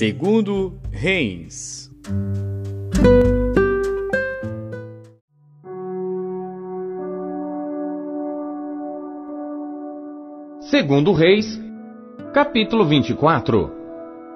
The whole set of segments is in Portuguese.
Segundo Reis. Segundo Reis, capítulo 24.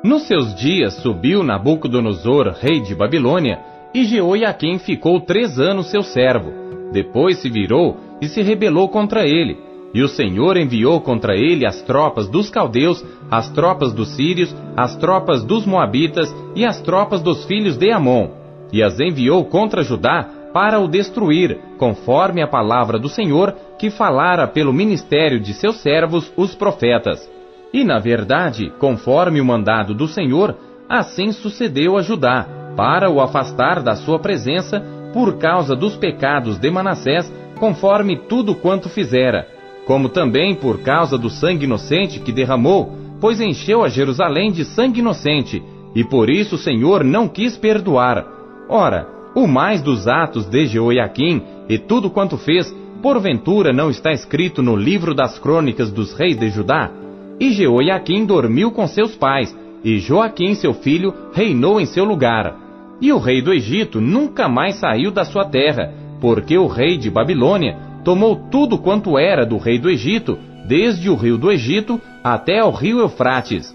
Nos seus dias subiu Nabucodonosor, rei de Babilônia, e Jeoiaquim ficou três anos seu servo. Depois se virou e se rebelou contra ele. E o Senhor enviou contra ele as tropas dos caldeus, as tropas dos sírios, as tropas dos moabitas e as tropas dos filhos de Amon. E as enviou contra Judá para o destruir, conforme a palavra do Senhor que falara pelo ministério de seus servos, os profetas. E na verdade, conforme o mandado do Senhor, assim sucedeu a Judá, para o afastar da sua presença, por causa dos pecados de Manassés, conforme tudo quanto fizera, como também por causa do sangue inocente que derramou, pois encheu a Jerusalém de sangue inocente, e por isso o Senhor não quis perdoar. Ora, o mais dos atos de Jeoiaquim e tudo quanto fez, porventura não está escrito no livro das crônicas dos reis de Judá? E Jeoiaquim dormiu com seus pais, e Joaquim, seu filho, reinou em seu lugar. E o rei do Egito nunca mais saiu da sua terra, porque o rei de Babilônia tomou tudo quanto era do rei do Egito, desde o rio do Egito até ao rio Eufrates.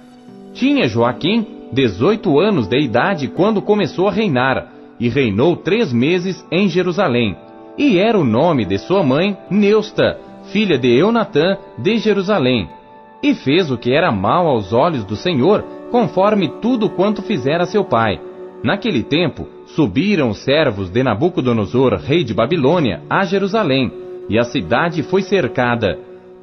Tinha Joaquim dezoito anos de idade quando começou a reinar, e reinou três meses em Jerusalém. E era o nome de sua mãe Neusta, filha de Eunatã de Jerusalém. E fez o que era mal aos olhos do Senhor, conforme tudo quanto fizera seu pai. Naquele tempo, subiram os servos de Nabucodonosor, rei de Babilônia, a Jerusalém, e a cidade foi cercada.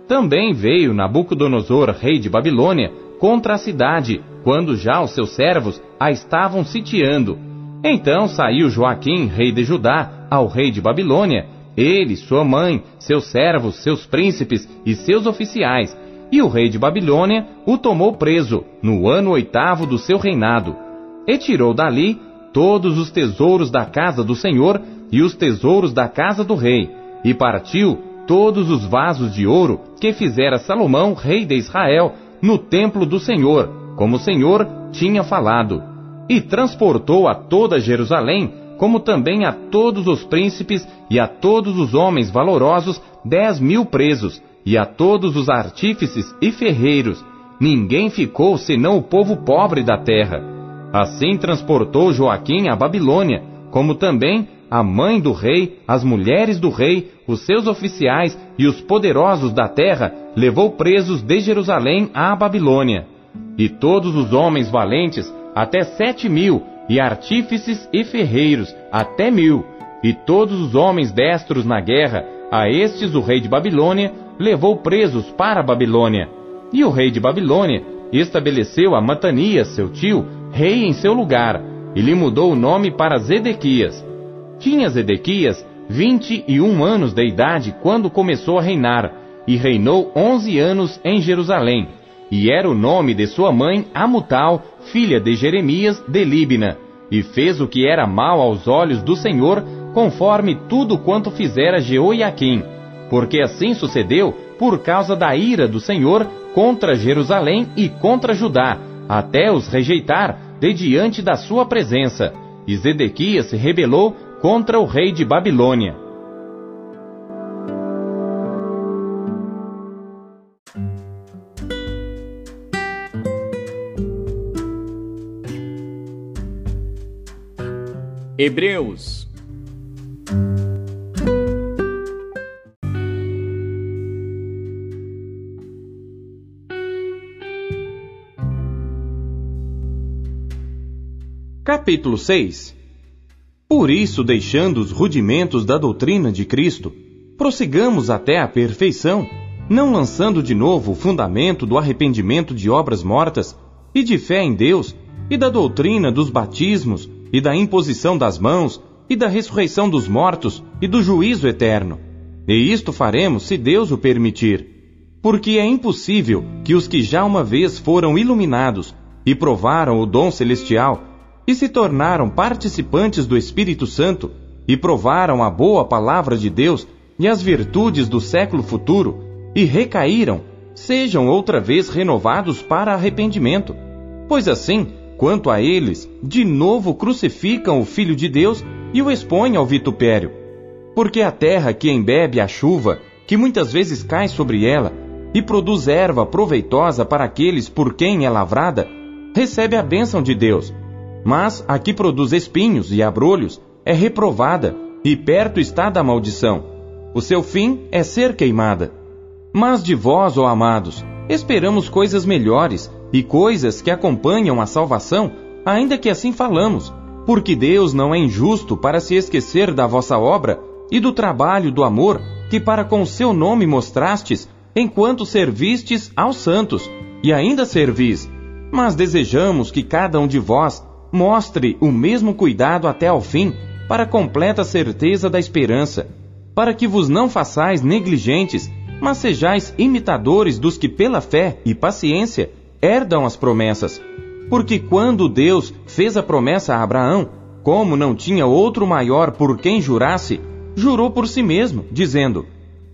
Também veio Nabucodonosor, rei de Babilônia, contra a cidade, quando já os seus servos a estavam sitiando. Então saiu Joaquim, rei de Judá, ao rei de Babilônia, ele, sua mãe, seus servos, seus príncipes e seus oficiais, e o rei de Babilônia o tomou preso, no ano oitavo do seu reinado, e tirou dali todos os tesouros da casa do Senhor e os tesouros da casa do rei, e partiu todos os vasos de ouro que fizera Salomão, rei de Israel, no templo do Senhor, como o Senhor tinha falado. E transportou a toda Jerusalém, como também a todos os príncipes e a todos os homens valorosos, dez mil presos, e a todos os artífices e ferreiros. Ninguém ficou senão o povo pobre da terra. Assim transportou Joaquim a Babilônia, como também a mãe do rei, as mulheres do rei, os seus oficiais e os poderosos da terra, levou presos de Jerusalém à Babilônia. E todos os homens valentes, até sete mil, e artífices e ferreiros, até mil, e todos os homens destros na guerra, a estes o rei de Babilônia levou presos para a Babilônia. E o rei de Babilônia estabeleceu a Matanias, seu tio, rei em seu lugar, e lhe mudou o nome para Zedequias. Tinha Zedequias vinte e um anos de idade quando começou a reinar, e reinou onze anos em Jerusalém. E era o nome de sua mãe Amutal, filha de Jeremias de Líbina, e fez o que era mal aos olhos do Senhor, conforme tudo quanto fizera Jeoiaquim, porque assim sucedeu por causa da ira do Senhor contra Jerusalém e contra Judá, até os rejeitar de diante da sua presença. E Zedequias se rebelou contra o rei de Babilônia. Hebreus Capítulo 6 Por isso, deixando os rudimentos da doutrina de Cristo, prossigamos até a perfeição, não lançando de novo o fundamento do arrependimento de obras mortas e de fé em Deus, e da doutrina dos batismos, e da imposição das mãos, e da ressurreição dos mortos, e do juízo eterno. E isto faremos se Deus o permitir. Porque é impossível que os que já uma vez foram iluminados e provaram o dom celestial e se tornaram participantes do Espírito Santo e provaram a boa palavra de Deus e as virtudes do século futuro e recaíram, sejam outra vez renovados para arrependimento. Pois assim, quanto a eles, de novo crucificam o Filho de Deus e o expõem ao vitupério. Porque a terra que embebe a chuva, que muitas vezes cai sobre ela, e produz erva proveitosa para aqueles por quem é lavrada, recebe a bênção de Deus. Mas a que produz espinhos e abrolhos é reprovada, e perto está da maldição. O seu fim é ser queimada. Mas de vós, ó amados, esperamos coisas melhores e coisas que acompanham a salvação, ainda que assim falamos, porque Deus não é injusto para se esquecer da vossa obra e do trabalho do amor que para com seu nome mostrastes enquanto servistes aos santos, e ainda servis. Mas desejamos que cada um de vós mostre o mesmo cuidado até ao fim, para completa certeza da esperança, para que vos não façais negligentes, mas sejais imitadores dos que pela fé e paciência herdam as promessas. Porque quando Deus fez a promessa a Abraão, como não tinha outro maior por quem jurasse, jurou por si mesmo, dizendo: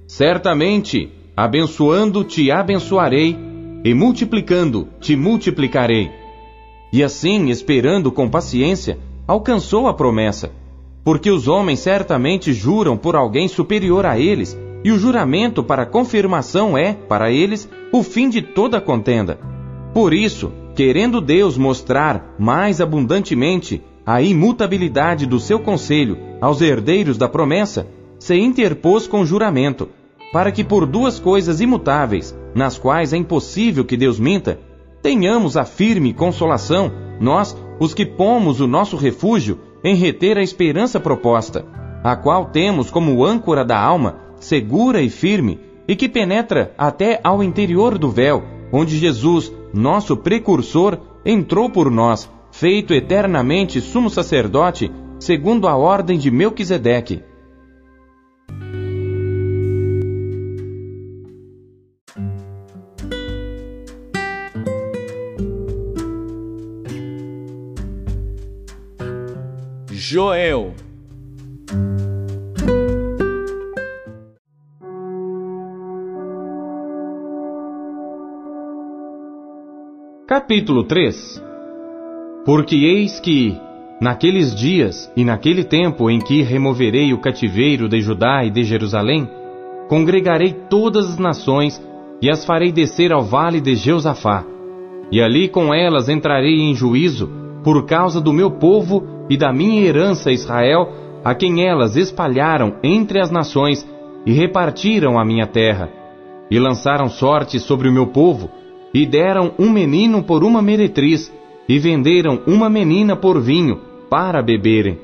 Certamente Abençoando te abençoarei, e multiplicando te multiplicarei. E assim, esperando com paciência, alcançou a promessa. Porque os homens certamente juram por alguém superior a eles, e o juramento para confirmação é, para eles, o fim de toda contenda. Por isso, querendo Deus mostrar mais abundantemente a imutabilidade do seu conselho aos herdeiros da promessa, se interpôs com juramento para que por duas coisas imutáveis, nas quais é impossível que Deus minta, tenhamos a firme consolação, nós, os que pomos o nosso refúgio em reter a esperança proposta, a qual temos como âncora da alma, segura e firme, e que penetra até ao interior do véu, onde Jesus, nosso precursor, entrou por nós, feito eternamente sumo sacerdote, segundo a ordem de Melquisedeque Joel. Capítulo 3 Porque eis que, naqueles dias e naquele tempo em que removerei o cativeiro de Judá e de Jerusalém, congregarei todas as nações e as farei descer ao vale de Jeusafá, e ali com elas entrarei em juízo por causa do meu povo e da minha herança Israel, a quem elas espalharam entre as nações e repartiram a minha terra, e lançaram sorte sobre o meu povo, e deram um menino por uma meretriz, e venderam uma menina por vinho, para beberem.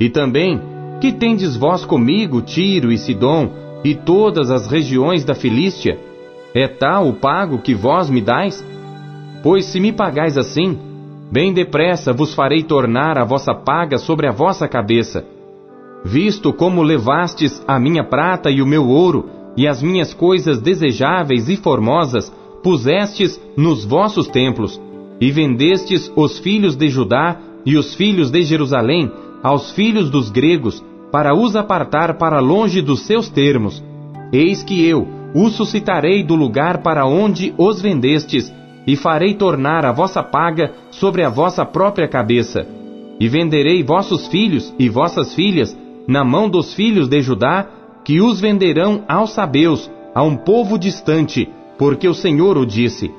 E também, que tendes vós comigo, Tiro e Sidom, e todas as regiões da Filístia? É tal o pago que vós me dais? Pois se me pagais assim, Bem depressa vos farei tornar a vossa paga sobre a vossa cabeça. Visto como levastes a minha prata e o meu ouro, e as minhas coisas desejáveis e formosas, pusestes nos vossos templos, e vendestes os filhos de Judá e os filhos de Jerusalém aos filhos dos gregos, para os apartar para longe dos seus termos. Eis que eu os suscitarei do lugar para onde os vendestes, e farei tornar a vossa paga sobre a vossa própria cabeça. E venderei vossos filhos e vossas filhas na mão dos filhos de Judá, que os venderão aos sabeus, a um povo distante, porque o Senhor o disse.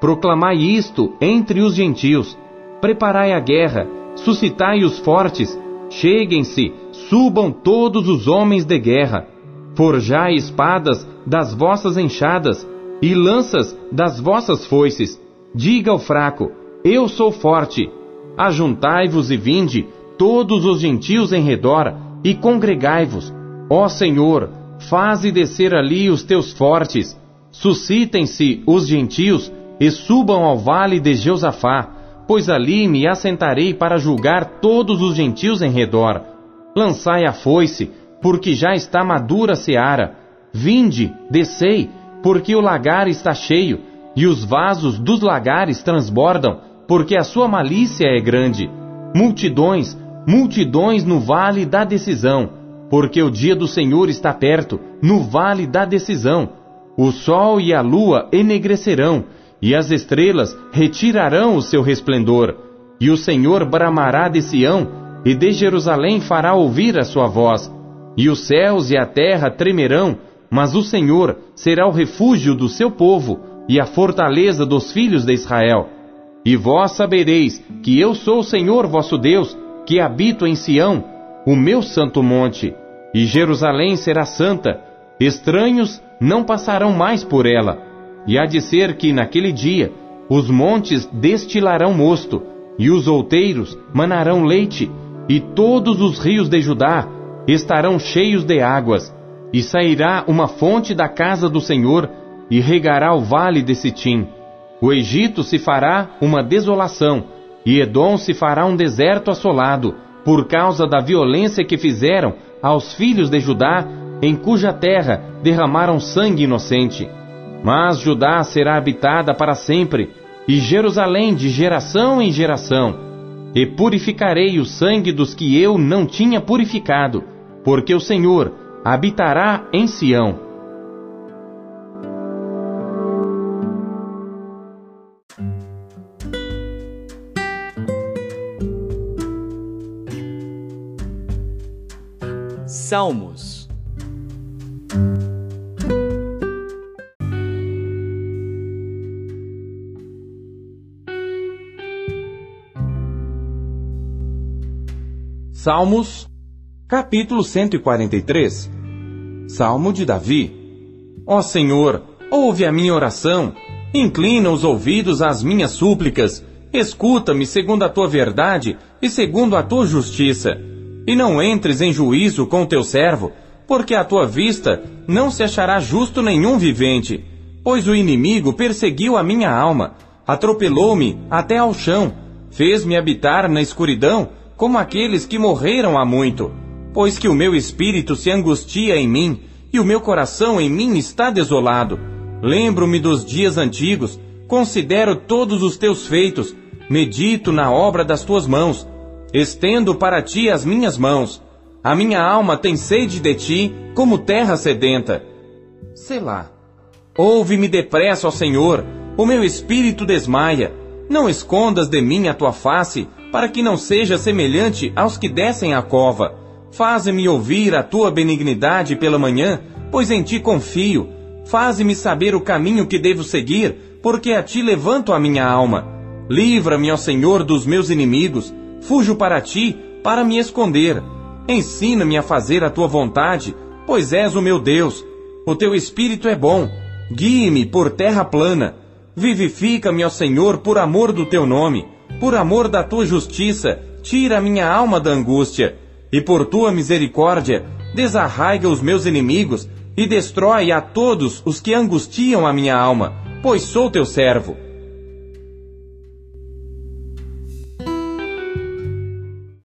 Proclamai isto entre os gentios. Preparai a guerra, suscitai os fortes, cheguem-se, subam todos os homens de guerra. Forjai espadas das vossas enxadas, e lanças das vossas foices. Diga ao fraco: Eu sou forte. Ajuntai-vos e vinde, todos os gentios em redor, e congregai-vos. Ó Senhor, faze descer ali os teus fortes. Suscitem-se os gentios e subam ao vale de Jeusafá, pois ali me assentarei para julgar todos os gentios em redor. Lançai a foice, porque já está madura a seara. Vinde, descei, porque o lagar está cheio, e os vasos dos lagares transbordam, porque a sua malícia é grande. Multidões, multidões no vale da decisão, porque o dia do Senhor está perto, no vale da decisão. O sol e a lua enegrecerão, e as estrelas retirarão o seu resplendor, E o Senhor bramará de Sião, e de Jerusalém fará ouvir a sua voz. E os céus e a terra tremerão, mas o Senhor será o refúgio do seu povo e a fortaleza dos filhos de Israel. E vós sabereis que eu sou o Senhor vosso Deus, que habito em Sião, o meu santo monte, e Jerusalém será santa. Estranhos não passarão mais por ela. E há de ser que naquele dia os montes destilarão mosto, e os outeiros manarão leite, e todos os rios de Judá estarão cheios de águas, e sairá uma fonte da casa do Senhor, e regará o vale de Sitim. O Egito se fará uma desolação, e Edom se fará um deserto assolado, por causa da violência que fizeram aos filhos de Judá, em cuja terra derramaram sangue inocente. Mas Judá será habitada para sempre, e Jerusalém de geração em geração. E purificarei o sangue dos que eu não tinha purificado, porque o Senhor habitará em Sião. Salmos Salmos, capítulo 143 Salmo de Davi. Ó Senhor, ouve a minha oração, inclina os ouvidos às minhas súplicas, escuta-me segundo a tua verdade e segundo a tua justiça. E não entres em juízo com teu servo, porque à tua vista não se achará justo nenhum vivente. Pois o inimigo perseguiu a minha alma, atropelou-me até ao chão, fez-me habitar na escuridão, como aqueles que morreram há muito. Pois que o meu espírito se angustia em mim, e o meu coração em mim está desolado. Lembro-me dos dias antigos, considero todos os teus feitos, medito na obra das tuas mãos Estendo para ti as minhas mãos. A minha alma tem sede de ti, como terra sedenta. Selá. Ouve-me depressa, ó Senhor, o meu espírito desmaia. Não escondas de mim a tua face, para que não seja semelhante aos que descem à cova. Faze-me ouvir a tua benignidade pela manhã, pois em ti confio. Faze-me saber o caminho que devo seguir, porque a ti levanto a minha alma. Livra-me, ó Senhor, dos meus inimigos Fujo para ti, para me esconder. Ensina-me a fazer a tua vontade, pois és o meu Deus. O teu espírito é bom. Guie-me por terra plana. Vivifica-me, ó Senhor, por amor do teu nome. Por amor da tua justiça, tira a minha alma da angústia. E por tua misericórdia, desarraiga os meus inimigos e destrói a todos os que angustiam a minha alma, pois sou teu servo.